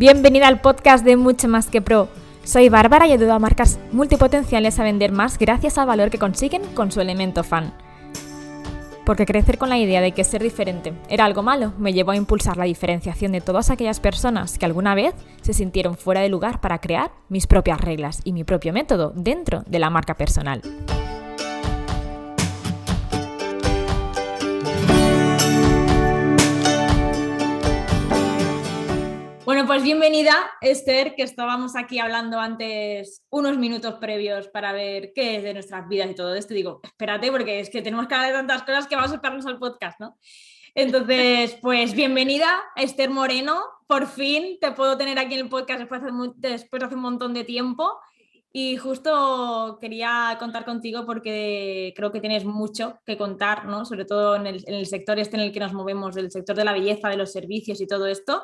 Bienvenida al podcast de Mucho Más que Pro. Soy Bárbara y ayudo a marcas multipotenciales a vender más gracias al valor que consiguen con su elemento fan. Porque crecer con la idea de que ser diferente era algo malo me llevó a impulsar la diferenciación de todas aquellas personas que alguna vez se sintieron fuera de lugar para crear mis propias reglas y mi propio método dentro de la marca personal. Pues bienvenida, Esther, que estábamos aquí hablando antes unos minutos previos para ver qué es de nuestras vidas y todo esto. Digo, espérate, porque es que tenemos que hablar de tantas cosas que vamos a esperarnos al podcast, ¿no? Entonces, pues bienvenida, Esther Moreno. Por fin te puedo tener aquí en el podcast después de, hace un montón de tiempo. Y justo quería contar contigo porque creo que tienes mucho que contar, ¿no? Sobre todo en el, en el sector este en el que nos movemos, del sector de la belleza, de los servicios y todo esto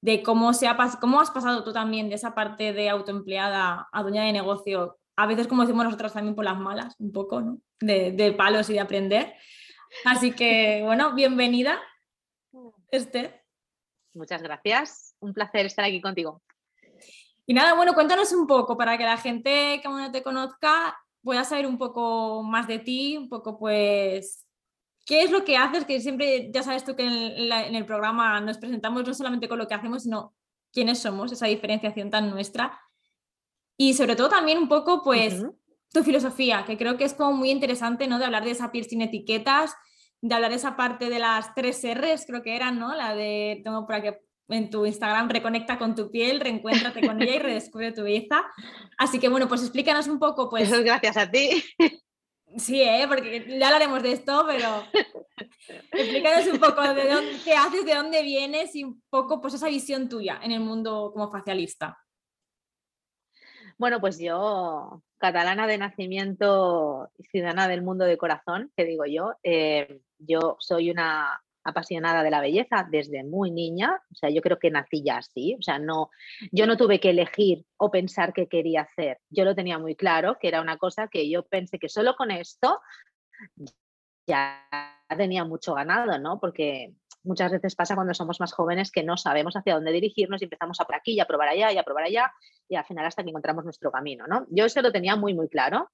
de cómo, se ha, cómo has pasado tú también de esa parte de autoempleada a dueña de negocio, a veces como decimos nosotros también por las malas, un poco, ¿no? De, palos y de aprender. Así que, bueno, bienvenida, Esther. Muchas gracias, un placer estar aquí contigo. Y nada, bueno, cuéntanos un poco para que la gente que aún no te conozca pueda saber un poco más de ti, un poco pues ¿Qué es lo que haces? Que siempre, ya sabes tú que en, el programa nos presentamos no solamente con lo que hacemos, sino quiénes somos, esa diferenciación tan nuestra. Y sobre todo también un poco, pues, tu filosofía, que creo que es como muy interesante, ¿no? De hablar de esa piel sin etiquetas, de hablar de esa parte de las tres R's, creo que eran, ¿no? La de, tengo por aquí en tu Instagram, reconecta con tu piel, reencuéntrate con ella y redescubre tu belleza. Así que bueno, pues explícanos un poco, pues... Eso es gracias a ti. Sí, ¿eh? porque ya hablaremos de esto, pero explícanos un poco de dónde, qué haces, de dónde vienes y un poco pues esa visión tuya en el mundo como facialista. Bueno, pues yo, catalana de nacimiento y ciudadana del mundo de corazón, que digo yo, eh, yo soy una apasionada de la belleza desde muy niña, o sea, yo creo que nací ya así, o sea, no, yo no tuve que elegir o pensar qué quería hacer, yo lo tenía muy claro, que era una cosa que yo pensé que solo con esto ya tenía mucho ganado, ¿no? Porque muchas veces pasa cuando somos más jóvenes que no sabemos hacia dónde dirigirnos y empezamos a por aquí y a probar allá y a probar allá y al final hasta que encontramos nuestro camino, ¿no? Yo eso lo tenía muy, muy claro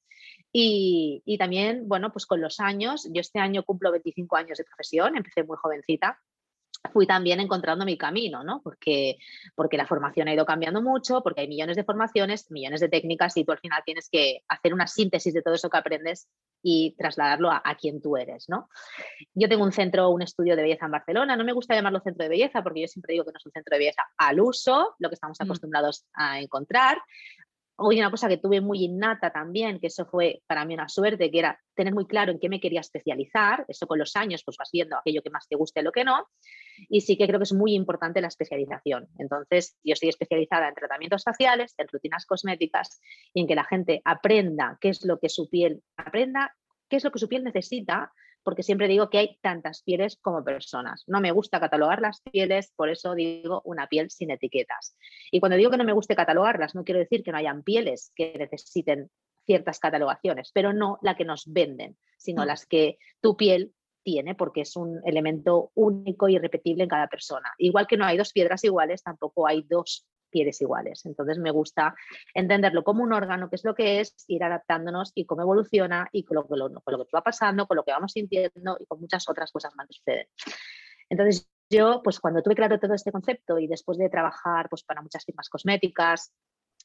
y, y también, bueno, pues con los años, yo este año cumplo 25 años de profesión, empecé muy jovencita fui también encontrando mi camino, ¿no? Porque, porque la formación ha ido cambiando mucho, porque hay millones de formaciones, millones de técnicas y tú al final tienes que hacer una síntesis de todo eso que aprendes y trasladarlo a, quien tú eres, ¿no? Yo tengo un centro, un estudio de belleza en Barcelona, no me gusta llamarlo centro de belleza porque yo siempre digo que no es un centro de belleza al uso, lo que estamos mm. acostumbrados a encontrar, Hoy una cosa que tuve muy innata también, que eso fue para mí una suerte, que era tener muy claro en qué me quería especializar. Eso con los años pues vas viendo aquello que más te guste lo que no. Y sí que creo que es muy importante la especialización. Entonces, yo estoy especializada en tratamientos faciales, en rutinas cosméticas y en que la gente aprenda qué es lo que su piel aprenda, qué es lo que su piel necesita porque siempre digo que hay tantas pieles como personas. No me gusta catalogar las pieles, por eso digo una piel sin etiquetas. Y cuando digo que no me guste catalogarlas, no quiero decir que no hayan pieles que necesiten ciertas catalogaciones, pero no la que nos venden, sino mm. las que tu piel tiene, porque es un elemento único y irrepetible en cada persona. Igual que no hay dos piedras iguales, tampoco hay dos pieles iguales. Entonces me gusta entenderlo como un órgano, que es lo que es, ir adaptándonos y cómo evoluciona y con lo, que, lo, con lo que va pasando, con lo que vamos sintiendo y con muchas otras cosas más que suceden. Entonces yo, pues cuando tuve claro todo este concepto y después de trabajar pues, para muchas firmas cosméticas,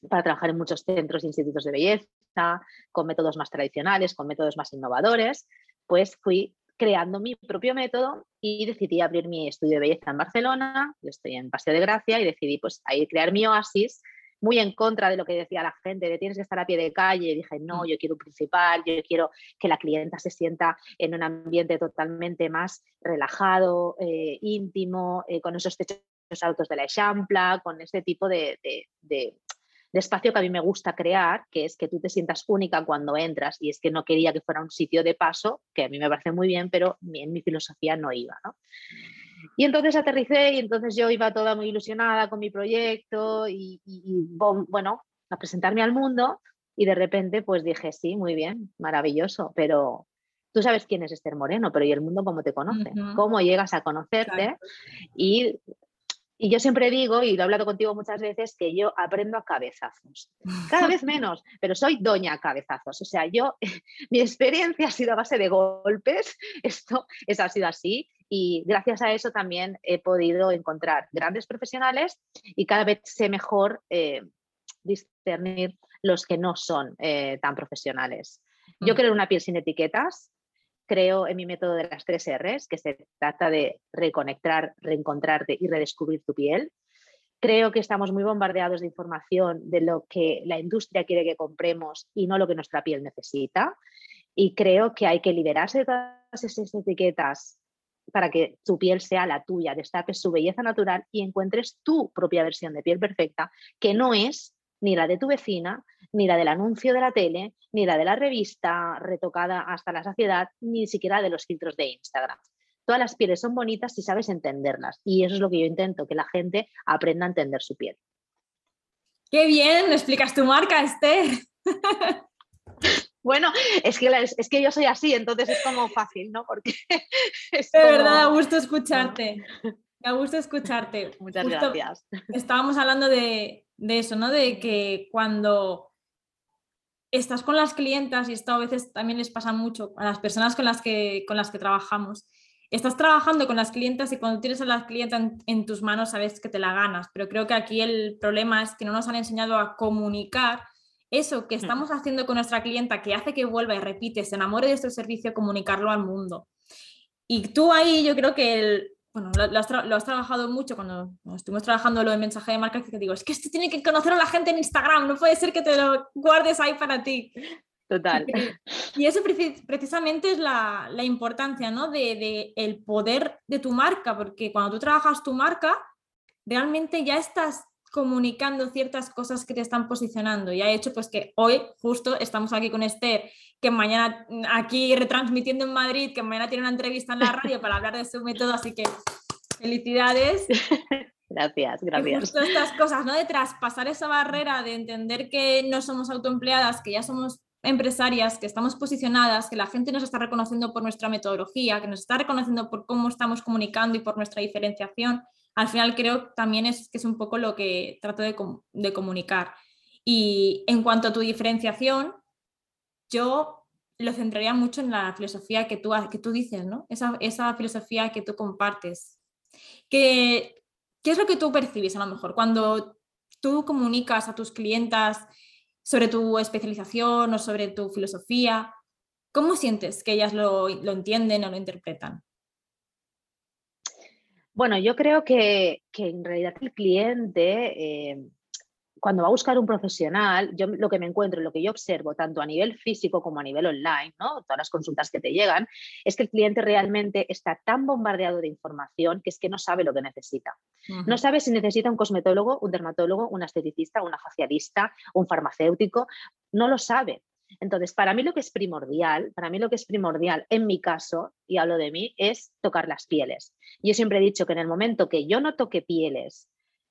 para trabajar en muchos centros e institutos de belleza, con métodos más tradicionales, con métodos más innovadores, pues fui creando mi propio método y decidí abrir mi estudio de belleza en Barcelona, yo estoy en Paseo de Gracia y decidí pues ahí crear mi oasis muy en contra de lo que decía la gente, de tienes que estar a pie de calle. Y dije, no, yo quiero un principal, yo quiero que la clienta se sienta en un ambiente totalmente más relajado, eh, íntimo, eh, con esos techos altos de la Echampla, con ese tipo de espacio que a mí me gusta crear, que es que tú te sientas única cuando entras y es que no quería que fuera un sitio de paso, que a mí me parece muy bien, pero en mi filosofía no iba. ¿no? Y entonces aterricé y entonces yo iba toda muy ilusionada con mi proyecto y, bueno, a presentarme al mundo y de repente pues dije, sí, muy bien, maravilloso, pero tú sabes quién es Esther Moreno, pero ¿y el mundo cómo te conoce? ¿Cómo llegas a conocerte? Y Y yo siempre digo, y lo he hablado contigo muchas veces, que yo aprendo a cabezazos. Cada vez menos, pero soy doña cabezazos. O sea, yo, mi experiencia ha sido a base de golpes, esto es, ha sido así, y gracias a eso también he podido encontrar grandes profesionales y cada vez sé mejor eh, discernir los que no son eh, tan profesionales. Yo mm. creo en una piel sin etiquetas, creo en mi método de las tres R's, que se trata de reconectar, reencontrarte y redescubrir tu piel. Creo que estamos muy bombardeados de información de lo que la industria quiere que compremos y no lo que nuestra piel necesita. Y creo que hay que liberarse de todas esas etiquetas para que tu piel sea la tuya, destapes su belleza natural y encuentres tu propia versión de piel perfecta, que no es ni la de tu vecina, ni la del anuncio de la tele, ni la de la revista retocada hasta la saciedad, ni siquiera de los filtros de Instagram. Todas las pieles son bonitas si sabes entenderlas y eso es lo que yo intento, que la gente aprenda a entender su piel. Qué bien, explicas tu marca, Esther. Bueno, es que, es que yo soy así, entonces es como fácil, ¿no? Porque es De verdad, a gusto escucharte. Me gusto escucharte. Muchas gracias. Estábamos hablando de, de eso, ¿no? De que cuando estás con las clientas, y esto a veces también les pasa mucho a las personas con las que, con las que trabajamos, estás trabajando con las clientas y cuando tienes a las clientas en, tus manos sabes que te la ganas, pero creo que aquí el problema es que no nos han enseñado a comunicar eso que mm. estamos haciendo con nuestra clienta, que hace que vuelva y repite, se enamore de este servicio, comunicarlo al mundo. Y tú ahí yo creo que el, bueno, lo, has trabajado mucho cuando, estuvimos trabajando lo de mensaje de marca, que te digo, es que esto tiene que conocer a la gente en Instagram, no puede ser que te lo guardes ahí para ti. Total. Y, eso precisamente es la, importancia, ¿no? De, de, el poder de tu marca, porque cuando tú trabajas tu marca, realmente ya estás comunicando ciertas cosas que te están posicionando y ha hecho pues que hoy justo estamos aquí con Esther, que mañana mm, aquí retransmitiendo en Madrid, que mañana tiene una entrevista en la radio para hablar de su método, así que felicidades. Gracias, gracias. justo estas cosas, ¿no? De traspasar esa barrera, de entender que no somos autoempleadas, que ya somos empresarias, que estamos posicionadas, que la gente nos está reconociendo por nuestra metodología, que nos está reconociendo por cómo estamos comunicando y por nuestra diferenciación al final creo también es que es un poco lo que trato de, comunicar. Y en cuanto a tu diferenciación, yo lo centraría mucho en la filosofía que tú, que tú dices, ¿no? Esa, esa filosofía que tú compartes. ¿Qué, ¿Qué es lo que tú percibes a lo mejor cuando tú comunicas a tus clientas sobre tu especialización o sobre tu filosofía? ¿Cómo sientes que ellas lo, lo entienden o lo interpretan? Bueno, yo creo que, en realidad el cliente, eh, cuando va a buscar un profesional, yo lo que me encuentro, lo que yo observo, tanto a nivel físico como a nivel online, ¿no? todas las consultas que te llegan, es que el cliente realmente está tan bombardeado de información que es que no sabe lo que necesita. No sabe si necesita un cosmetólogo, un dermatólogo, un esteticista, una facialista, un farmacéutico, no lo sabe. Entonces, para mí lo que es primordial, para mí lo que es primordial en mi caso, y hablo de mí, es tocar las pieles. Yo siempre he dicho que en el momento que yo no toque pieles,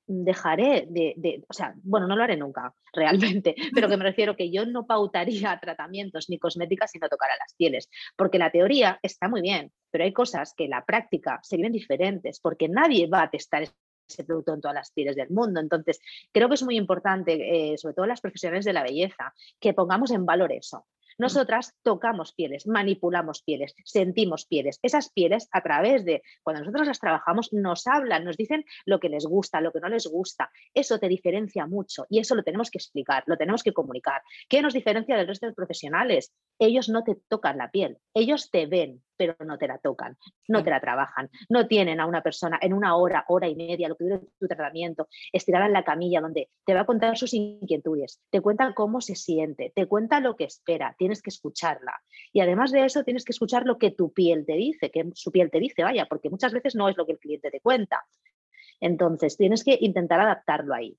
dejaré de, o sea, bueno, no lo haré nunca, realmente, pero que me refiero que yo no pautaría tratamientos ni cosméticas si no tocara las pieles, porque la teoría está muy bien, pero hay cosas que en la práctica serían diferentes, porque nadie va a testar ese producto en todas las pieles del mundo. Entonces, creo que es muy importante, eh, sobre todo las profesionales de la belleza, que pongamos en valor eso. Nosotras tocamos pieles, manipulamos pieles, sentimos pieles. Esas pieles, a través de, cuando nosotros las trabajamos, nos hablan, nos dicen lo que les gusta, lo que no les gusta. Eso te diferencia mucho y eso lo tenemos que explicar, lo tenemos que comunicar. ¿Qué nos diferencia del resto de profesionales? Ellos no te tocan la piel, ellos te ven, pero no te la tocan, no te la trabajan, no tienen a una persona en una hora, hora y media, lo que dure tu tratamiento, estirada en la camilla, donde te va a contar sus inquietudes, te cuenta cómo se siente, te cuenta lo que espera, tienes que escucharla. Y además de eso, tienes que escuchar lo que tu piel te dice, que su piel te dice, vaya, porque muchas veces no es lo que el cliente te cuenta. Entonces, tienes que intentar adaptarlo ahí.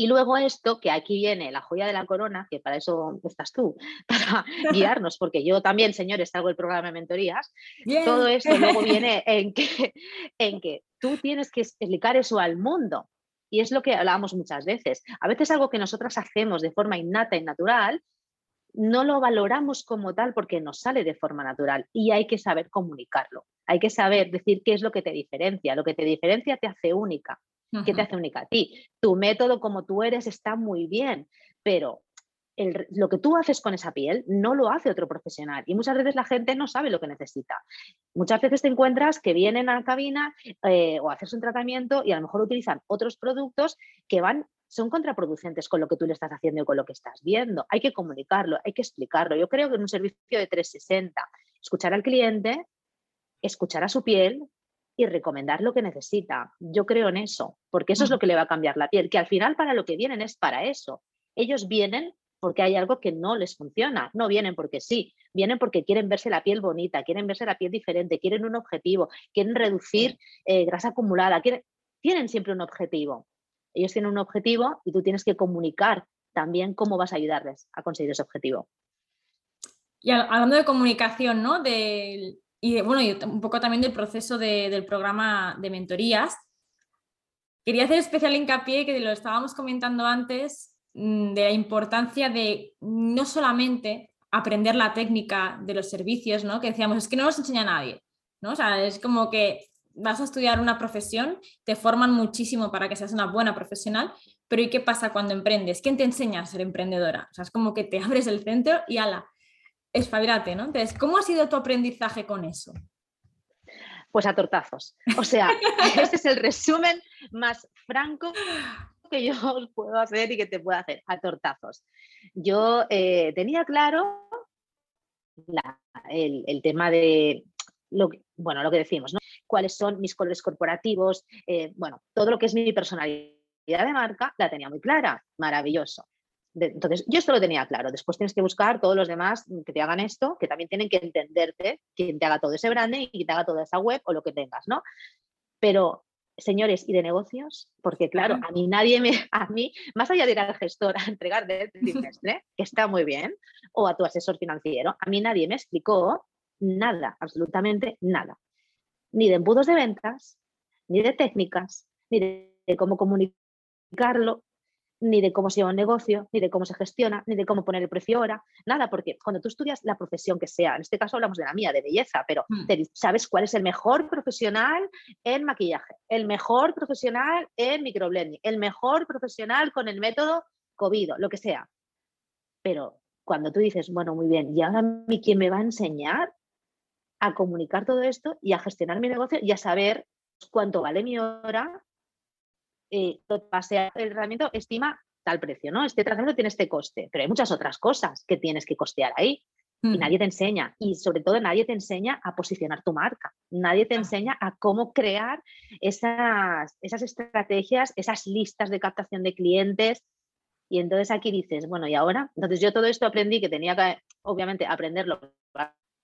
Y luego esto, que aquí viene la joya de la corona, que para eso estás tú, para guiarnos, porque yo también, señores, hago el programa de mentorías, todo esto luego viene en que, en que tú tienes que explicar eso al mundo. Y es lo que hablábamos muchas veces. A veces algo que nosotras hacemos de forma innata y natural, no lo valoramos como tal porque nos sale de forma natural y hay que saber comunicarlo. Hay que saber decir qué es lo que te diferencia. Lo que te diferencia te hace única. ¿Qué te hace única a ti? Tu método como tú eres está muy bien, pero lo que tú haces con esa piel no lo hace otro profesional y muchas veces la gente no sabe lo que necesita. Muchas veces te encuentras que vienen a la cabina eh, o a hacerse un tratamiento y a lo mejor utilizan otros productos que van son contraproducentes con lo que tú le estás haciendo y con lo que estás viendo. Hay que comunicarlo, hay que explicarlo. Yo creo que en un servicio de 360, escuchar al cliente, escuchar a su piel y recomendar lo que necesita. Yo creo en eso, porque eso es lo que le va a cambiar la piel, que al final para lo que vienen es para eso. Ellos vienen porque hay algo que no les funciona. No vienen porque sí, vienen porque quieren verse la piel bonita, quieren verse la piel diferente, quieren un objetivo, quieren reducir eh, grasa acumulada, tienen siempre un objetivo. Ellos tienen un objetivo y tú tienes que comunicar también cómo vas a ayudarles a conseguir ese objetivo. Y hablando de comunicación, ¿no? Y bueno, y un poco también del proceso del programa de mentorías, quería hacer especial hincapié que lo estábamos comentando antes, mm, de la importancia de no solamente aprender la técnica de los servicios, ¿no? Que decíamos, es que no nos enseña nadie, ¿no? Es como que vas a estudiar una profesión, te forman muchísimo para que seas una buena profesional, pero ¿y qué pasa cuando emprendes? ¿Quién te enseña a ser emprendedora? O sea, es como que te abres el centro y ala, espabilate, ¿no? Entonces, ¿cómo ha sido tu aprendizaje con eso? Pues a tortazos. O sea, este es el resumen más franco que yo os puedo hacer y que te puedo hacer, a tortazos. Yo eh, tenía claro el, tema de lo bueno, lo que decimos, ¿no? Cuáles son mis colores corporativos, eh, bueno, todo lo que es mi personalidad de marca la tenía muy clara, maravilloso. Entonces, yo esto lo tenía claro. Después tienes que buscar todos los demás que te hagan esto, que también tienen que entenderte, quien te haga todo ese branding y que te haga toda esa web o lo que tengas, ¿no? Pero, señores, ¿y de negocios? Porque, claro, a mí nadie me, a mí, más allá de ir al gestor a entregar del trimestre, que está muy bien, o a tu asesor financiero, a mí nadie me explicó nada, absolutamente nada. Ni de embudos de ventas, ni de técnicas, ni de cómo comunicarlo, ni de cómo se lleva un negocio, ni de cómo se gestiona, ni de cómo poner el precio ahora, nada, porque cuando tú estudias la profesión que sea, en este caso hablamos de la mía, de belleza, pero mm. sabes cuál es el mejor profesional en maquillaje, el mejor profesional en microblending, el mejor profesional con el método COVID, lo que sea. Pero cuando tú dices, bueno, muy bien, ¿y ahora a mí quién me va a enseñar? a comunicar todo esto y a gestionar mi negocio y a saber cuánto vale mi hora. Eh, el tratamiento estima tal precio, ¿no? Este tratamiento tiene este coste, pero hay muchas otras cosas que tienes que costear ahí. Y mm. nadie te enseña, y sobre todo nadie te enseña a posicionar tu marca, nadie te enseña a cómo crear esas, esas estrategias, esas listas de captación de clientes, y entonces aquí dices, bueno, ¿y ahora? Entonces yo todo esto aprendí que tenía que, obviamente, aprenderlo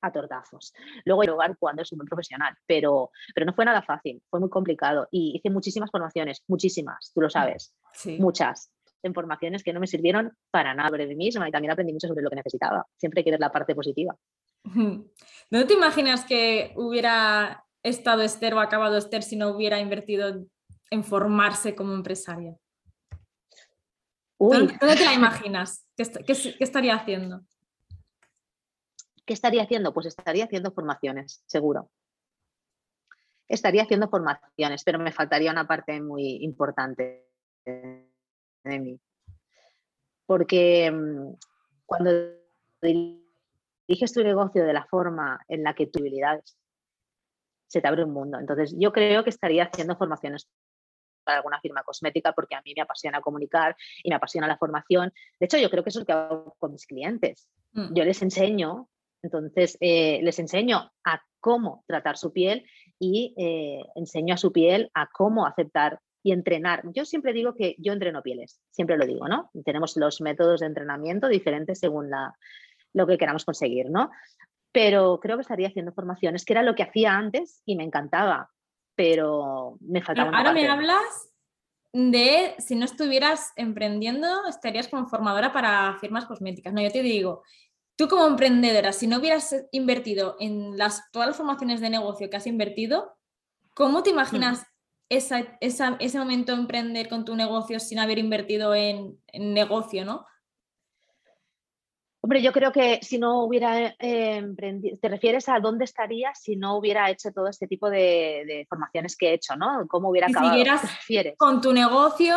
a tortazos. Luego lugar cuando es un buen profesional, pero, pero no fue nada fácil, fue muy complicado y hice muchísimas formaciones, muchísimas, tú lo sabes, muchas en formaciones que no me sirvieron para nada sobre mí misma y también aprendí mucho sobre lo que necesitaba. Siempre hay que ver la parte positiva. ¿No te imaginas que hubiera estado Esther o acabado Esther si no hubiera invertido en formarse como empresaria? ¿Dónde, te la imaginas? qué estaría haciendo? ¿Qué estaría haciendo? Pues estaría haciendo formaciones, seguro. Estaría haciendo formaciones, pero me faltaría una parte muy importante de mí. Porque mm, cuando diriges tu negocio de la forma en la que tu habilidades se te abre un mundo. Entonces, yo creo que estaría haciendo formaciones para alguna firma cosmética porque a mí me apasiona comunicar y me apasiona la formación. De hecho, yo creo que eso es lo que hago con mis clientes. Mm. Yo les enseño entonces, eh, les enseño a cómo tratar su piel y eh, enseño a su piel a cómo aceptar y entrenar. Yo siempre digo que yo entreno pieles, siempre lo digo, ¿no? Tenemos los métodos de entrenamiento diferentes según la, lo que queramos conseguir, ¿no? Pero creo que estaría haciendo formaciones, que era lo que hacía antes y me encantaba, pero me faltaba. Ahora me hablas de si no estuvieras emprendiendo, estarías como formadora para firmas cosméticas. No, yo te digo, Tú como emprendedora, si no hubieras invertido en las, todas las formaciones de negocio que has invertido, ¿cómo te imaginas ese momento de emprender con tu negocio sin haber invertido en, negocio, no? Hombre, yo creo que si no hubiera eh, emprendido, te refieres a dónde estaría si no hubiera hecho todo este tipo de, formaciones que he hecho, ¿no? ¿Cómo hubiera acabado? Si con tu negocio,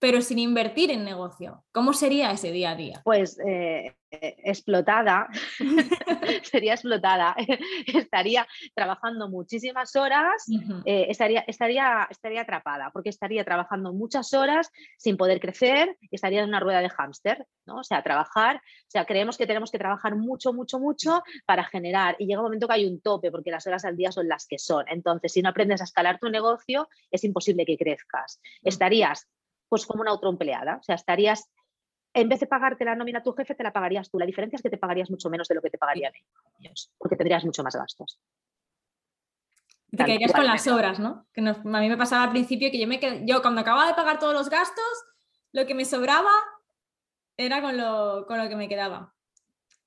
pero sin invertir en negocio, ¿cómo sería ese día a día? Pues eh, eh, explotada, sería explotada, estaría trabajando muchísimas horas, eh, estaría, estaría, estaría atrapada, porque estaría trabajando muchas horas sin poder crecer estaría en una rueda de hámster, ¿no? O sea, trabajar, o sea, creemos que tenemos que trabajar mucho, mucho, mucho para generar y llega un momento que hay un tope porque las horas al día son las que son. Entonces, si no aprendes a escalar tu negocio, es imposible que crezcas. Estarías pues como una autoempleada, o sea, estarías en vez de pagarte la nómina a tu jefe, te la pagarías tú. La diferencia es que te pagarías mucho menos de lo que te pagarían ellos, porque tendrías mucho más gastos. Te quedarías con las horas, ¿no? Que a mí me pasaba al principio que yo, me yo cuando acababa de pagar todos los gastos, lo que me sobraba era con lo, con lo que me quedaba.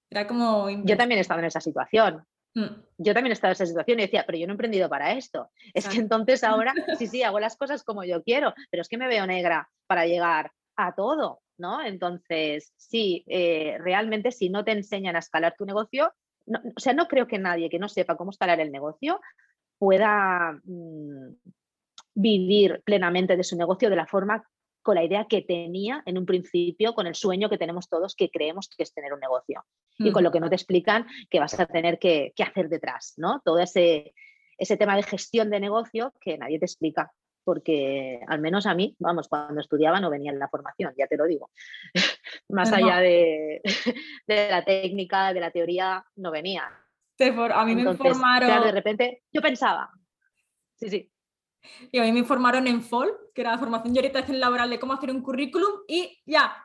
Era como... Yo también he estado en esa situación. Mm. Yo también he estado en esa situación y decía, pero yo no he emprendido para esto. Es que entonces ahora, sí, sí, hago las cosas como yo quiero, pero es que me veo negra para llegar a todo. ¿no? Entonces, sí, eh, realmente si no te enseñan a escalar tu negocio, o sea, no creo que nadie que no sepa cómo escalar el negocio pueda mm, vivir plenamente de su negocio de la forma con la idea que tenía en un principio, con el sueño que tenemos todos que creemos que es tener un negocio. Y con lo que no te explican que vas a tener que, hacer detrás, ¿no? Todo ese, ese tema de gestión de negocio que nadie te explica porque al menos a mí, vamos, cuando estudiaba no venía en la formación, ya te lo digo. Más allá de, la técnica, de la teoría, no venía. a mí me informaron. de repente, yo pensaba. Sí, sí. Y a mí me informaron en FOL, que era la formación y orientación laboral de cómo hacer un currículum, y ya.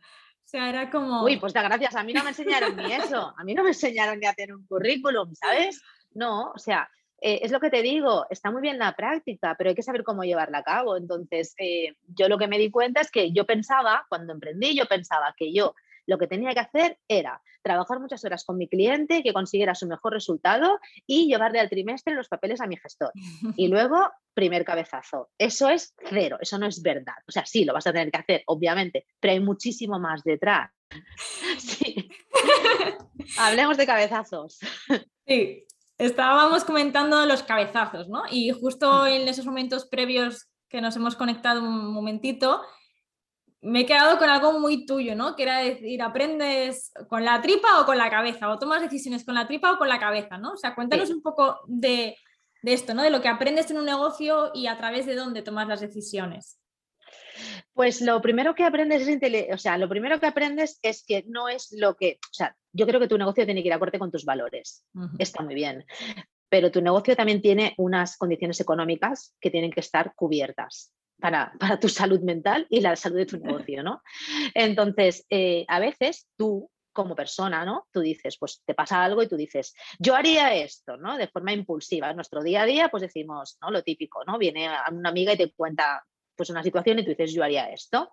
O sea, era como. Uy, pues gracias. A mí no me enseñaron ni eso. A mí no me enseñaron ni a hacer un currículum, ¿sabes? No, o sea, eh, es lo que te digo, está muy bien la práctica, pero hay que saber cómo llevarla a cabo. Entonces, eh, yo lo que me di cuenta es que yo pensaba, cuando emprendí, yo pensaba que yo lo que tenía que hacer era trabajar muchas horas con mi cliente, que consiguiera su mejor resultado y llevarle al trimestre los papeles a mi gestor. Y luego, primer cabezazo. Eso es cero, eso no es verdad. O sea, sí, lo vas a tener que hacer, obviamente, pero hay muchísimo más detrás. Sí. Hablemos de cabezazos. Sí, Estábamos comentando los cabezazos, ¿no? Y justo en esos momentos previos que nos hemos conectado un momentito, me he quedado con algo muy tuyo, ¿no? Que era decir, aprendes con la tripa o con la cabeza, o tomas decisiones con la tripa o con la cabeza, ¿no? O sea, cuéntanos un poco de, de, esto, ¿no? De lo que aprendes en un negocio y a través de dónde tomas las decisiones. Pues lo primero que aprendes es, o sea, lo primero que aprendes es que no es lo que, o sea, yo creo que tu negocio tiene que ir acorde con tus valores. Está muy bien. Pero tu negocio también tiene unas condiciones económicas que tienen que estar cubiertas. Para, tu salud mental y la salud de tu negocio, ¿no? Entonces, eh, a veces tú como persona, ¿no? Tú dices, pues te pasa algo y tú dices, yo haría esto, ¿no? De forma impulsiva. En nuestro día a día, pues decimos, ¿no? Lo típico, ¿no? Viene una amiga y te cuenta pues una situación y tú dices, yo haría esto.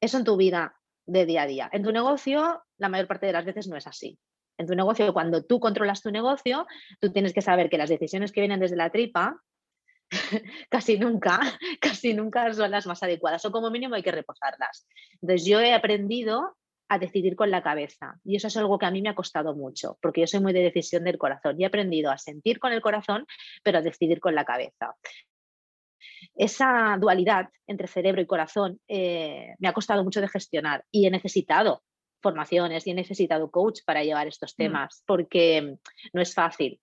Eso en tu vida de día a día. En tu negocio, la mayor parte de las veces no es así. En tu negocio, cuando tú controlas tu negocio, tú tienes que saber que las decisiones que vienen desde la tripa casi nunca, casi nunca son las más adecuadas o como mínimo hay que reposarlas. Entonces yo he aprendido a decidir con la cabeza y eso es algo que a mí me ha costado mucho porque yo soy muy de decisión del corazón y he aprendido a sentir con el corazón pero a decidir con la cabeza esa dualidad entre cerebro y corazón eh, me ha costado mucho de gestionar y he necesitado formaciones y he necesitado coach para llevar estos mm. temas porque no es fácil.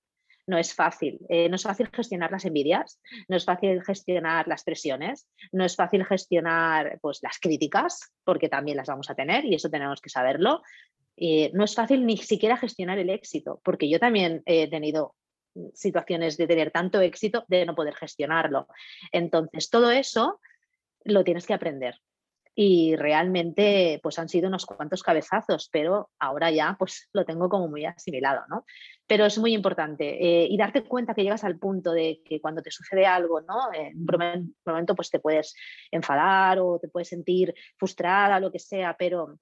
No es fácil. Eh, no es fácil gestionar las envidias, no es fácil gestionar las presiones, no es fácil gestionar pues, las críticas, porque también las vamos a tener y eso tenemos que saberlo. Eh, no es fácil ni siquiera gestionar el éxito, porque yo también he tenido situaciones de tener tanto éxito de no poder gestionarlo. Entonces, todo eso lo tienes que aprender. Y realmente, pues han sido unos cuantos cabezazos, pero ahora ya, pues lo tengo como muy asimilado, ¿no? Pero es muy importante eh, y darte cuenta que llegas al punto de que cuando te sucede algo, ¿no? En un momento, pues te puedes enfadar o te puedes sentir frustrada, lo que sea, pero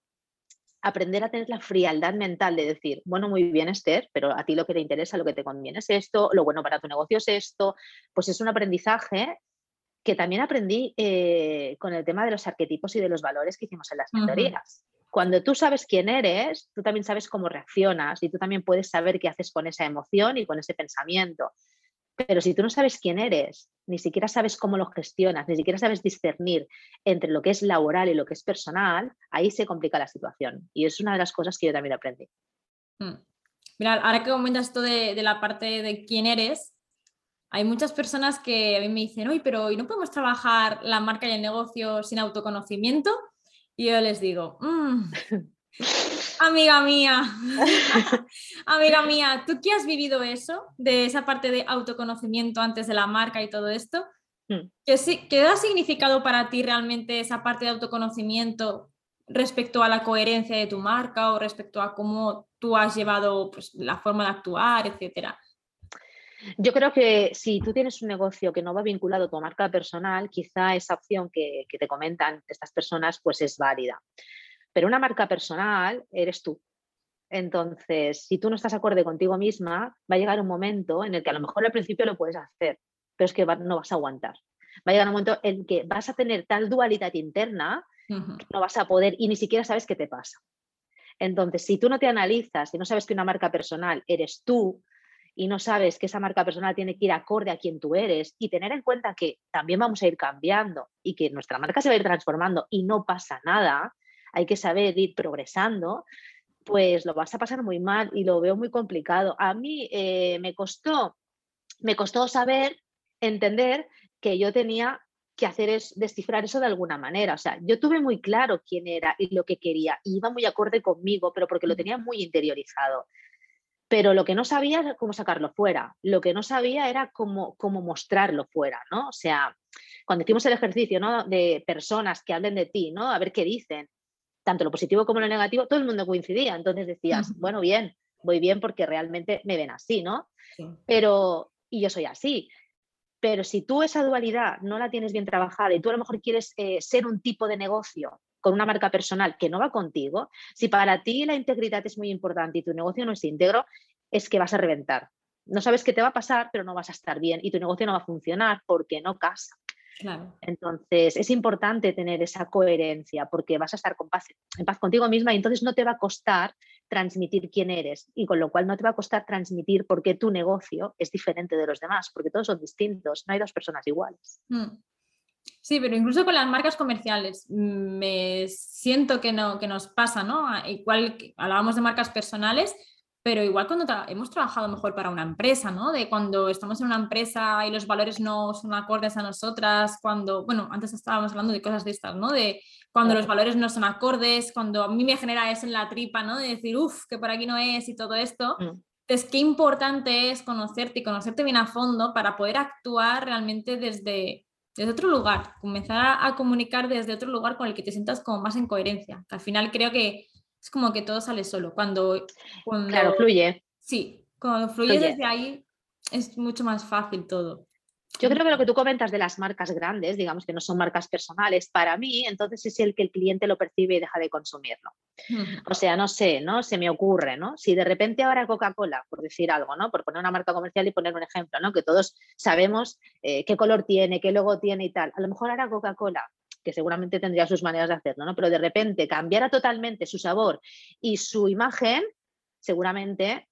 aprender a tener la frialdad mental de decir, bueno, muy bien Esther, pero a ti lo que te interesa, lo que te conviene es esto, lo bueno para tu negocio es esto, pues es un aprendizaje que también aprendí eh, con el tema de los arquetipos y de los valores que hicimos en las mentorías. Cuando tú sabes quién eres, tú también sabes cómo reaccionas y tú también puedes saber qué haces con esa emoción y con ese pensamiento. Pero si tú no sabes quién eres, ni siquiera sabes cómo lo gestionas, ni siquiera sabes discernir entre lo que es laboral y lo que es personal, ahí se complica la situación. Y es una de las cosas que yo también aprendí. Hmm. Mira, ahora que comentas esto de, de, la parte de quién eres, hay muchas personas que a mí me dicen, uy, pero ¿y no podemos trabajar la marca y el negocio sin autoconocimiento? Y yo les digo, mmm, amiga mía, amiga mía, ¿tú qué has vivido eso, de esa parte de autoconocimiento antes de la marca y todo esto? Hmm. ¿Qué, ¿Qué ha significado para ti realmente esa parte de autoconocimiento respecto a la coherencia de tu marca o respecto a cómo tú has llevado pues, la forma de actuar, etcétera? Yo creo que si tú tienes un negocio que no va vinculado a tu marca personal, quizá esa opción que, te comentan estas personas pues es válida. Pero una marca personal eres tú. Entonces, si tú no estás acorde contigo misma, va a llegar un momento en el que a lo mejor al principio lo puedes hacer, pero es que no vas a aguantar. Va a llegar un momento en que vas a tener tal dualidad interna que no vas a poder y ni siquiera sabes qué te pasa. Entonces, si tú no te analizas y no sabes que una marca personal eres tú, y no sabes que esa marca personal tiene que ir acorde a quien tú eres y tener en cuenta que también vamos a ir cambiando y que nuestra marca se va a ir transformando y no pasa nada, hay que saber ir progresando, pues lo vas a pasar muy mal y lo veo muy complicado. A mí eh, me costó, me costó saber, entender que yo tenía que hacer es descifrar eso de alguna manera. O sea, yo tuve muy claro quién era y lo que quería, y iba muy acorde conmigo, pero porque lo tenía muy interiorizado pero lo que no sabía era cómo sacarlo fuera, lo que no sabía era cómo, cómo mostrarlo fuera, ¿no? O sea, cuando hicimos el ejercicio ¿no? de personas que hablen de ti, ¿no? A ver qué dicen, tanto lo positivo como lo negativo, todo el mundo coincidía, entonces decías, bueno, bien, voy bien porque realmente me ven así, ¿no? Pero, y yo soy así, pero si tú esa dualidad no la tienes bien trabajada y tú a lo mejor quieres eh, ser un tipo de negocio con una marca personal que no va contigo, si para ti la integridad es muy importante y tu negocio no es íntegro, es que vas a reventar. No sabes qué te va a pasar, pero no vas a estar bien y tu negocio no va a funcionar porque no casa. Entonces, es importante tener esa coherencia porque vas a estar con paz, en paz contigo misma y entonces no te va a costar transmitir quién eres y con lo cual no te va a costar transmitir por qué tu negocio es diferente de los demás, porque todos son distintos, no hay dos personas iguales. Mm. Sí, pero incluso con las marcas comerciales mm, me siento que, no, que nos pasa, ¿no? Ah, igual hablábamos de marcas personales, pero igual cuando hemos trabajado mejor para una empresa, ¿no? De cuando estamos en una empresa y los valores no son acordes a nosotras, cuando, bueno, antes estábamos hablando de cosas de estas, ¿no? De cuando los valores no son acordes, cuando a mí me genera eso en la tripa, ¿no? De decir, uff, que por aquí no es y todo esto. Mm. Entonces, qué importante es conocerte y conocerte bien a fondo para poder actuar realmente desde, desde otro lugar, comenzar a, comunicar desde otro lugar con el que te sientas como más en coherencia. al final creo que es como que todo sale solo. Cuando, claro, fluye. Sí, cuando fluye, desde ahí es mucho más fácil todo. Yo creo que lo que tú comentas de las marcas grandes, digamos que no son marcas personales, para mí entonces es el que el cliente lo percibe y deja de consumirlo. O sea, no sé, ¿no? Se me ocurre, ¿no? Si de repente ahora Coca-Cola, por decir algo, ¿no? Por poner una marca comercial y poner un ejemplo, ¿no? Que todos sabemos eh, qué color tiene, qué logo tiene y tal. A lo mejor ahora Coca-Cola que seguramente tendría sus maneras de hacerlo, ¿no? Pero de repente cambiara totalmente su sabor y su imagen, seguramente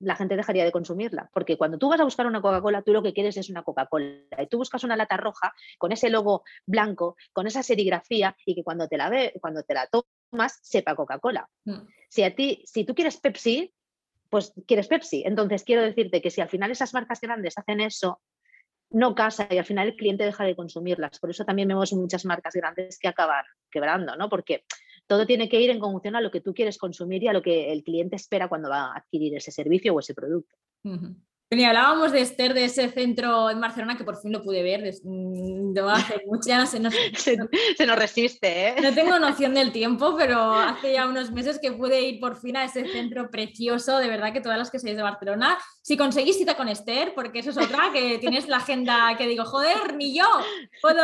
la gente dejaría de consumirla. Porque cuando tú vas a buscar una Coca-Cola, tú lo que quieres es una Coca-Cola. Y tú buscas una lata roja con ese logo blanco, con esa serigrafía y que cuando te la ve, cuando te la tomas, sepa Coca-Cola. Mm. Si a ti, si tú quieres Pepsi, pues quieres Pepsi. Entonces quiero decirte que si al final esas marcas grandes hacen eso, no casa y al final el cliente deja de consumirlas. Por eso también vemos muchas marcas grandes que acaban quebrando, ¿no? Porque todo tiene que ir en conjunción a lo que tú quieres consumir y a lo que el cliente espera cuando va a adquirir ese servicio o ese producto. Y hablábamos de Esther, de ese centro en Barcelona, que por fin lo pude ver. Mm, hace mucho, ya no sé, se, nos resiste, ¿eh? No tengo noción del tiempo, pero hace ya unos meses que pude ir por fin a ese centro precioso. De verdad que todas las que sois de Barcelona, si conseguís cita con Esther, porque eso es otra, que tienes la agenda que digo, joder, ni yo puedo.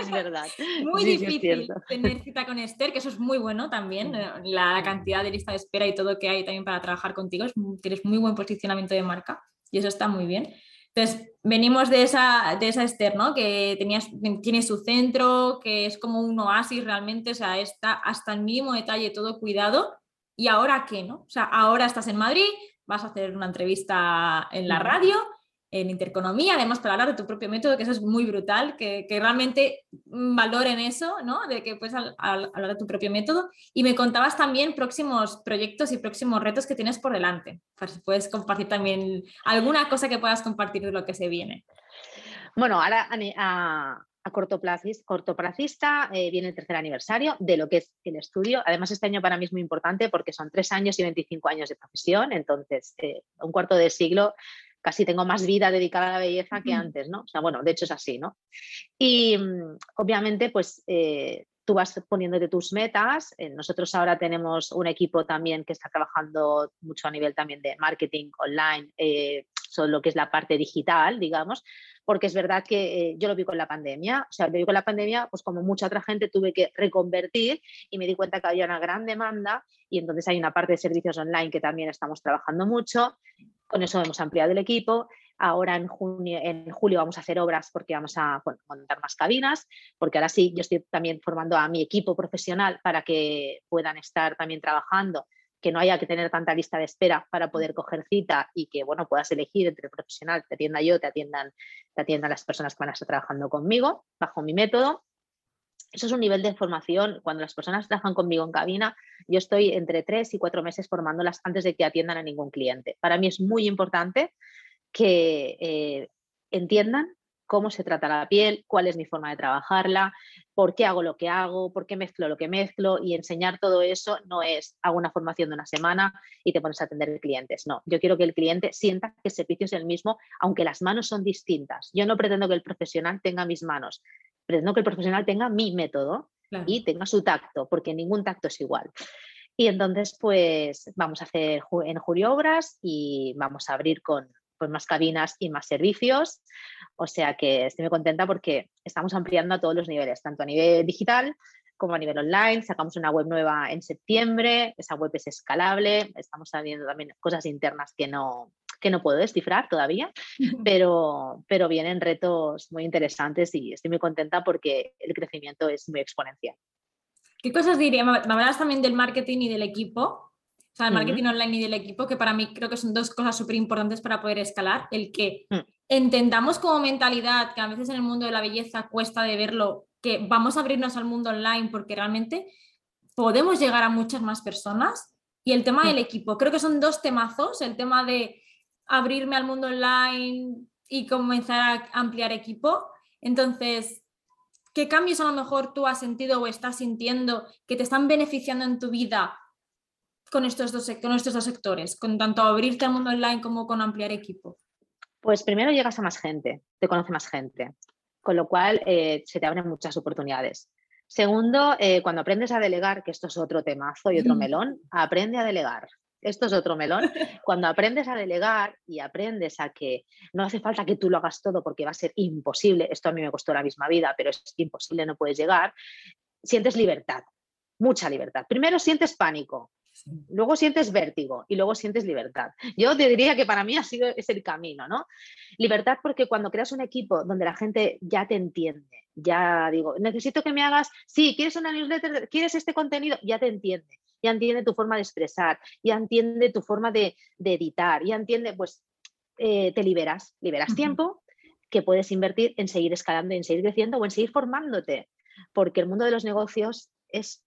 Es verdad. muy difícil tener cita con Esther, que eso es muy bueno también. Eh, la cantidad de lista de espera y todo que hay también para trabajar contigo, tienes muy buen posicionamiento de marca y eso está muy bien. Entonces, venimos de esa, de esa Esther, ¿no? Que tenías, tiene su centro, que es como un oasis realmente, o sea, está hasta el mínimo detalle todo cuidado. ¿Y ahora qué, no? O sea, ahora estás en Madrid, vas a hacer una entrevista en la radio en Intereconomía, además para hablar de tu propio método, que eso es muy brutal, que, realmente valoren eso, ¿no? De que puedes hablar de tu propio método. Y me contabas también próximos proyectos y próximos retos que tienes por delante. si puedes compartir también alguna cosa que puedas compartir de lo que se viene. Bueno, ahora a, a cortoplacista, eh, viene el tercer aniversario de lo que es el estudio. Además, este año para mí es muy importante porque son tres años y 25 años de profesión, entonces eh, un cuarto de siglo casi tengo más vida dedicada a la belleza que antes, ¿no? O sea, bueno, de hecho es así, ¿no? Y mm, obviamente, pues eh, tú vas poniéndote tus metas. Eh, nosotros ahora tenemos un equipo también que está trabajando mucho a nivel también de marketing online, eh, sobre lo que es la parte digital, digamos, porque es verdad que yo lo vi con la pandemia, o sea, lo vi con la pandemia, pues como mucha otra gente tuve que reconvertir y me di cuenta que había una gran demanda y entonces hay una parte de servicios online que también estamos trabajando mucho con eso hemos ampliado el equipo. Ahora en, junio, en julio vamos a hacer obras porque vamos a montar más cabinas, porque ahora sí, yo estoy también formando a mi equipo profesional para que puedan estar también trabajando, que no haya que tener tanta lista de espera para poder coger cita y que bueno, puedas elegir entre el profesional, te atienda yo, te atiendan, te atiendan las personas que van a estar trabajando conmigo, bajo mi método. Eso es un nivel de formación. Cuando las personas trabajan conmigo en cabina, yo estoy entre tres y cuatro meses formándolas antes de que atiendan a ningún cliente. Para mí es muy importante que eh, entiendan cómo se trata la piel, cuál es mi forma de trabajarla, por qué hago lo que hago, por qué mezclo lo que mezclo y enseñar todo eso no es hago una formación de una semana y te pones a atender clientes. No, yo quiero que el cliente sienta que el servicio es el mismo, aunque las manos son distintas. Yo no pretendo que el profesional tenga mis manos, pretendo que el profesional tenga mi método y tenga su tacto, porque ningún tacto es igual. Y entonces, pues vamos a hacer en Julio Obras y vamos a abrir con, más cabinas y más servicios. O sea que estoy muy contenta porque estamos ampliando a todos los niveles, tanto a nivel digital como a nivel online. Sacamos una web nueva en septiembre, esa web es escalable, estamos sabiendo también cosas internas que no, que no puedo descifrar todavía, pero, pero vienen retos muy interesantes y estoy muy contenta porque el crecimiento es muy exponencial. ¿Qué cosas diría? Me hablas también del marketing y del equipo, o sea, el marketing online y del equipo, que para mí creo que son dos cosas súper importantes para poder escalar. El que mm. entendamos como mentalidad, que a veces en el mundo de la belleza cuesta de verlo, que vamos a abrirnos al mundo online porque realmente podemos llegar a muchas más personas. Y el tema mm. del equipo, creo que son dos temazos, el tema de abrirme al mundo online y comenzar a ampliar equipo. Entonces, ¿qué cambios a lo mejor tú has sentido o estás sintiendo que te están beneficiando en tu vida con estos dos, con estos dos sectores, con tanto abrirte al mundo online como con ampliar equipo? Pues primero llegas a más gente, te conoce más gente, con lo cual eh, se te abren muchas oportunidades. Segundo, eh, cuando aprendes a delegar, que esto es otro temazo y otro melón, aprende a delegar esto es otro melón. Cuando aprendes a delegar y aprendes a que no hace falta que tú lo hagas todo porque va a ser imposible, esto a mí me costó la misma vida, pero es imposible, no puedes llegar, sientes libertad, mucha libertad. Primero sientes pánico, Luego sientes vértigo y luego sientes libertad. Yo te diría que para mí ha sido ese el camino, ¿no? Libertad porque cuando creas un equipo donde la gente ya te entiende, ya digo, necesito que me hagas, sí, quieres una newsletter, quieres este contenido, ya te entiende ya entiende tu forma de expresar, ya entiende tu forma de, editar, ya entiende, pues eh, te liberas, liberas tiempo que puedes invertir en seguir escalando, en seguir creciendo o en seguir formándote, porque el mundo de los negocios es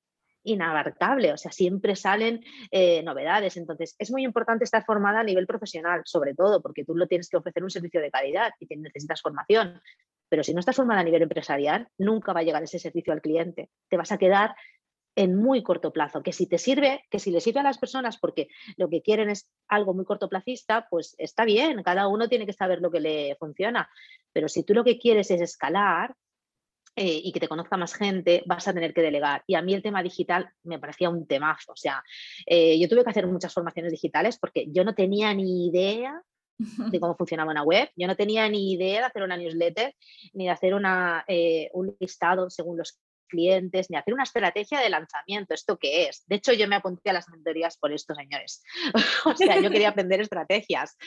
inabarcable, o sea, siempre salen eh, novedades. Entonces, es muy importante estar formada a nivel profesional, sobre todo, porque tú lo tienes que ofrecer un servicio de calidad y necesitas formación. Pero si no estás formada a nivel empresarial, nunca va a llegar ese servicio al cliente. Te vas a quedar en muy corto plazo, que si te sirve, que si le sirve a las personas porque lo que quieren es algo muy cortoplacista, pues está bien, cada uno tiene que saber lo que le funciona, pero si tú lo que quieres es escalar eh, y que te conozca más gente, vas a tener que delegar. Y a mí el tema digital me parecía un temazo, o sea, eh, yo tuve que hacer muchas formaciones digitales porque yo no tenía ni idea de cómo funcionaba una web. Yo no tenía ni idea de hacer una newsletter ni de hacer una, eh, un listado según los clientes, ni hacer una estrategia de lanzamiento. ¿Esto qué es? De hecho, yo me apunté a las mentorías por estos señores. o sea, yo quería aprender estrategias.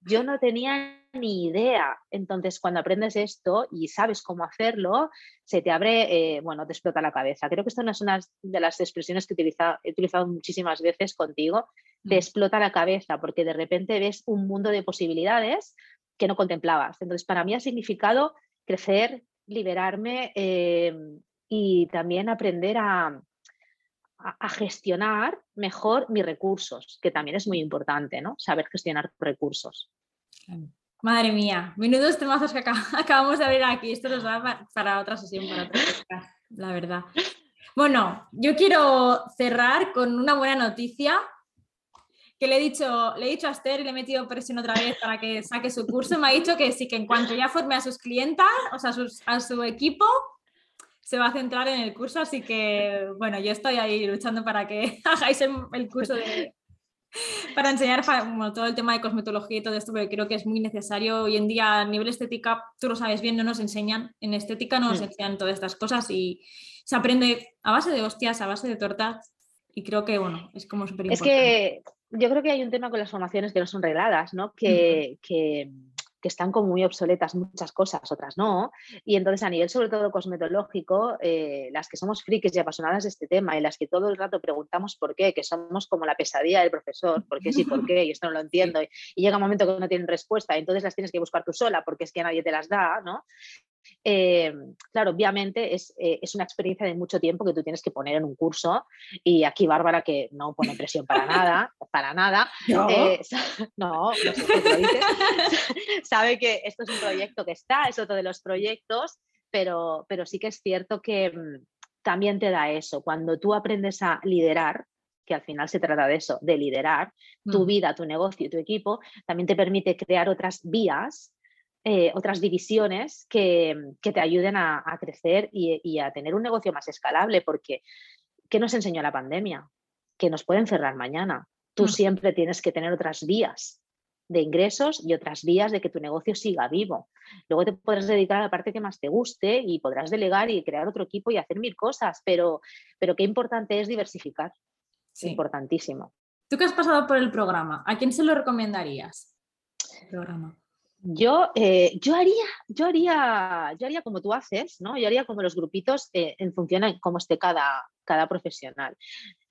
Yo no tenía ni idea. Entonces, cuando aprendes esto y sabes cómo hacerlo, se te abre, eh, bueno, te explota la cabeza. Creo que esta es una de las expresiones que he utilizado muchísimas veces contigo. Te mm. explota la cabeza porque de repente ves un mundo de posibilidades que no contemplabas. Entonces, para mí ha significado crecer, liberarme eh, y también aprender a, a, gestionar mejor mis recursos, que también es muy importante, ¿no? Saber gestionar recursos. Madre mía, menudos temazos que acabamos de ver aquí. Esto nos da para otra sesión, para otra la verdad. Bueno, yo quiero cerrar con una buena noticia que le he dicho, le he dicho a Esther y le he metido presión otra vez para que saque su curso. Me ha dicho que sí, que en cuanto ya forme a sus clientas, o sea, a su equipo, se va a centrar en el curso, así que bueno, yo estoy ahí luchando para que hagáis el, curso de, para enseñar todo el tema de cosmetología y todo esto, porque creo que es muy necesario. Hoy en día, a nivel estética, tú lo sabes bien, no nos enseñan, en estética no nos enseñan todas estas cosas y se aprende a base de hostias, a base de tortas, y creo que, bueno, es como súper importante. Es que yo creo que hay un tema con las formaciones que no son regladas, ¿no? que que están como muy obsoletas muchas cosas, otras no. Y entonces a nivel sobre todo cosmetológico, eh, las que somos frikis y apasionadas de este tema y las que todo el rato preguntamos por qué, que somos como la pesadilla del profesor, por qué sí, por qué, y esto no lo entiendo, y, y llega un momento que no tienen respuesta, y entonces las tienes que buscar tú sola porque es que nadie te las da, ¿no? Eh, claro, obviamente es, eh, es, una experiencia de mucho tiempo que tú tienes que poner en un curso y aquí Bárbara que no pone presión para nada, para nada, no, eh, no, sé lo dices, sabe que esto es un proyecto que está, es otro de los proyectos, pero, pero sí que es cierto que mm, también te da eso, cuando tú aprendes a liderar, que al final se trata de eso, de liderar tu mm. vida, tu negocio y tu equipo, también te permite crear otras vías eh, otras divisiones que, te ayuden a, crecer y, a tener un negocio más escalable, porque ¿qué nos enseñó la pandemia? Que nos pueden cerrar mañana. Tú mm. siempre tienes que tener otras vías de ingresos y otras vías de que tu negocio siga vivo. Luego te podrás dedicar a la parte que más te guste y podrás delegar y crear otro equipo y hacer mil cosas, pero, pero qué importante es diversificar. Importantísimo. Tú que has pasado por el programa, ¿a quién se lo recomendarías? El programa. Yo, eh, yo, haría, yo, haría, yo haría como tú haces, ¿no? Yo haría como los grupitos eh, en función de cómo esté cada, cada profesional.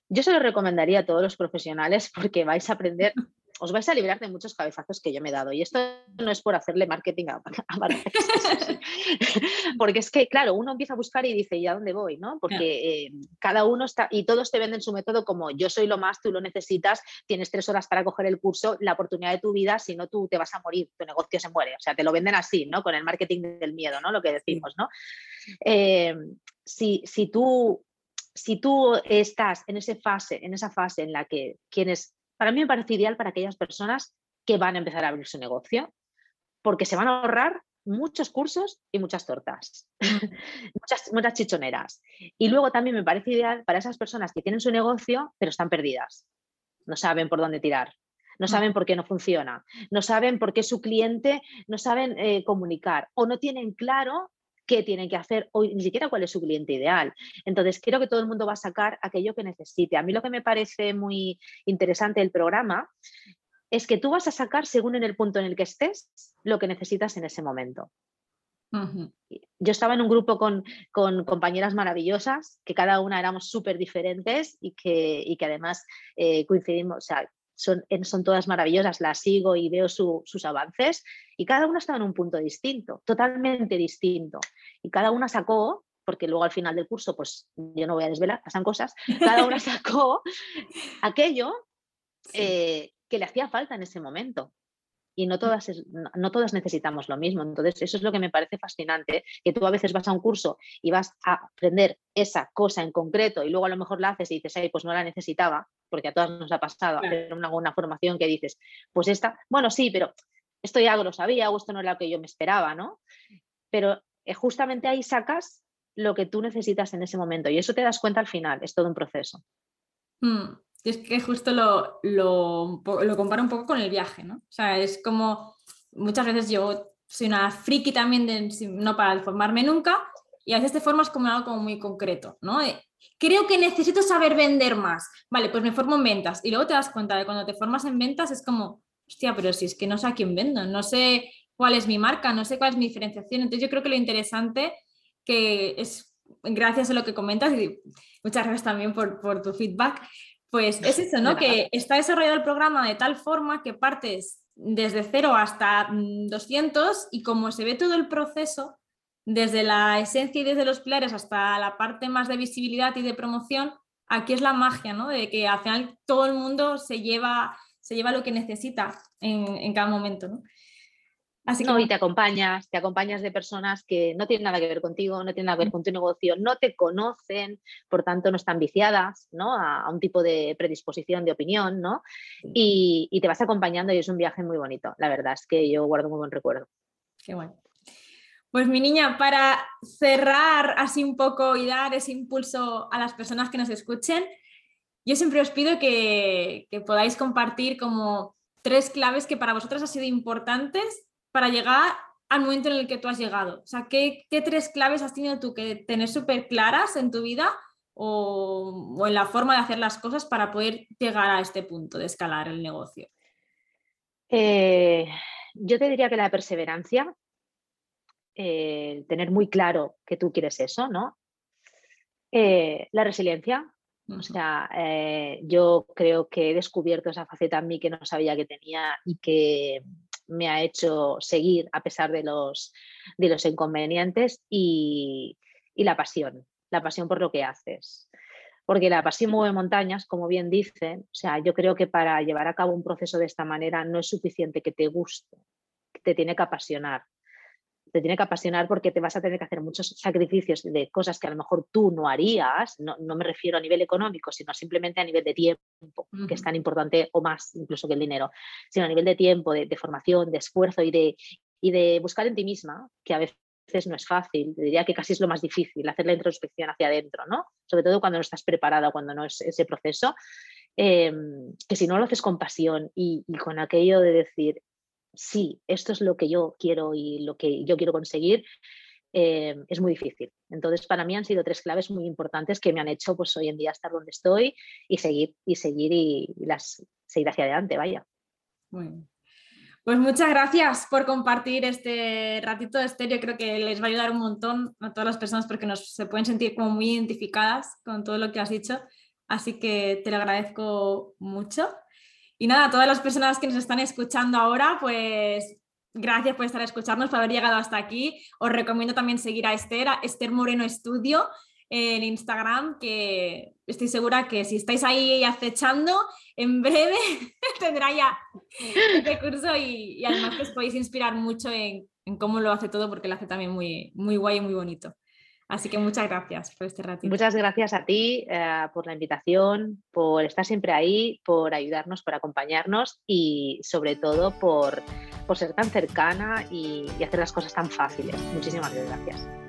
Yo se lo recomendaría a todos los profesionales porque vais a aprender os vais a librar de muchos cabezazos que yo me he dado. Y esto no es por hacerle marketing a, porque es que, claro, uno empieza a buscar y dice, ¿y a dónde voy? ¿no? Porque eh, cada uno está, y todos te venden su método como yo soy lo más, tú lo necesitas, tienes tres horas para coger el curso, la oportunidad de tu vida, si no tú te vas a morir, tu negocio se muere. O sea, te lo venden así, ¿no? Con el marketing del miedo, ¿no? Lo que decimos, ¿no? Eh, si, si tú si tú estás en esa fase, en esa fase en la que quienes para mí me parece ideal para aquellas personas que van a empezar a abrir su negocio, porque se van a ahorrar muchos cursos y muchas tortas, muchas, muchas chichoneras. Y luego también me parece ideal para esas personas que tienen su negocio, pero están perdidas. No saben por dónde tirar, no mm. saben por qué no funciona, no saben por qué su cliente, no saben eh, comunicar o no tienen claro qué tienen que hacer o ni siquiera cuál es su cliente ideal. Entonces, creo que todo el mundo va a sacar aquello que necesite. A mí lo que me parece muy interesante del programa es que tú vas a sacar, según en el punto en el que estés, lo que necesitas en ese momento. Yo estaba en un grupo con, compañeras maravillosas, que cada una éramos súper diferentes y que, y que además eh, coincidimos, o sea, son, son todas maravillosas, las sigo y veo sus avances y cada una estaba en un punto distinto, totalmente distinto. Y cada una sacó, porque luego al final del curso, pues yo no voy a desvelar, pasan cosas, cada una sacó aquello eh, que le hacía falta en ese momento y no todas, no todas necesitamos lo mismo. Entonces, eso es lo que me parece fascinante, que tú a veces vas a un curso y vas a aprender esa cosa en concreto y luego a lo mejor la haces y dices, ay, pues no la necesitaba, porque a todas nos ha pasado hacer una, una formación que dices, pues esta, bueno, sí, pero esto ya lo sabía o esto no era lo que yo me esperaba, ¿no? Pero eh, justamente ahí sacas lo que tú necesitas en ese momento y eso te das cuenta al final, es todo un proceso. Hmm es que justo lo, lo, comparo un poco con el viaje, ¿no? O sea, es como muchas veces yo soy una friki también de no para formarme nunca y a veces te formas como algo como muy concreto, ¿no? creo que necesito saber vender más. Vale, pues me formo en ventas y luego te das cuenta de cuando te formas en ventas es como, hostia, pero si es que no sé a quién vendo, no sé cuál es mi marca, no sé cuál es mi diferenciación. Entonces yo creo que lo interesante que es, gracias a lo que comentas, y muchas gracias también por, por tu feedback, pues es eso, ¿no? Que está desarrollado el programa de tal forma que partes desde cero hasta 200 mm, y como se ve todo el proceso, desde la esencia y desde los pilares hasta la parte más de visibilidad y de promoción, aquí es la magia, ¿no? De que al final todo el mundo se lleva, se lleva lo que necesita en, en cada momento, ¿no? Así que... No, y te acompañas, te acompañas de personas que no tienen nada que ver contigo, no tienen nada que ver con tu negocio, no te conocen, por tanto no están viciadas ¿no? A, un tipo de predisposición, de opinión, ¿no? Y, y, te vas acompañando y es un viaje muy bonito. La verdad es que yo guardo muy buen recuerdo. Qué bueno. Pues mi niña, para cerrar así un poco y dar ese impulso a las personas que nos escuchen, yo siempre os pido que, podáis compartir como tres claves que para vosotras han sido importantes para llegar al momento en el que tú has llegado? O sea, ¿qué, tres claves has tenido tú que tener súper claras en tu vida o, en la forma de hacer las cosas para poder llegar a este punto de escalar el negocio? Eh, yo te diría que la perseverancia, eh, tener muy claro que tú quieres eso, ¿no? Eh, la resiliencia, o sea, yo creo que he descubierto esa faceta en mí que no sabía que tenía y que me ha hecho seguir a pesar de los, de los inconvenientes y, la pasión, la pasión por lo que haces. Porque la pasión mueve montañas, como bien dicen. O sea, yo creo que para llevar a cabo un proceso de esta manera no es suficiente que te guste, te tiene que apasionar te tiene que apasionar porque te vas a tener que hacer muchos sacrificios de cosas que a lo mejor tú no harías, no, me refiero a nivel económico, sino simplemente a nivel de tiempo, que es tan importante o más incluso que el dinero, sino a nivel de tiempo, de, formación, de esfuerzo y de, y de buscar en ti misma, que a veces no es fácil, diría que casi es lo más difícil, hacer la introspección hacia adentro, ¿no? Sobre todo cuando no estás preparada, cuando no es ese proceso, em, que si no lo haces con pasión y, con aquello de decir, sí, esto es lo que yo quiero y lo que yo quiero conseguir, eh, es muy difícil. Entonces, para mí han sido tres claves muy importantes que me han hecho pues hoy en día estar donde estoy y seguir y seguir y, las, seguir hacia adelante, vaya. Pues muchas gracias por compartir este ratito de estéreo. Creo que les va a ayudar un montón a todas las personas porque nos, se pueden sentir como muy identificadas con todo lo que has dicho. Así que te lo agradezco mucho. Y nada, todas las personas que nos están escuchando ahora, pues gracias por estar escuchándonos, por haber llegado hasta aquí. Os recomiendo también seguir a Esther, a Esther Moreno Estudio en Instagram, que estoy segura que si estáis ahí acechando, en breve tendrá ya este curso y, además que os podéis inspirar mucho en, en, cómo lo hace todo, porque lo hace también muy, muy guay y muy bonito. Así que muchas gracias por este ratito. Muchas gracias a ti eh, por la invitación, por estar siempre ahí, por ayudarnos, por acompañarnos y sobre todo por, ser tan cercana y hacer las cosas tan fáciles. Muchísimas gracias.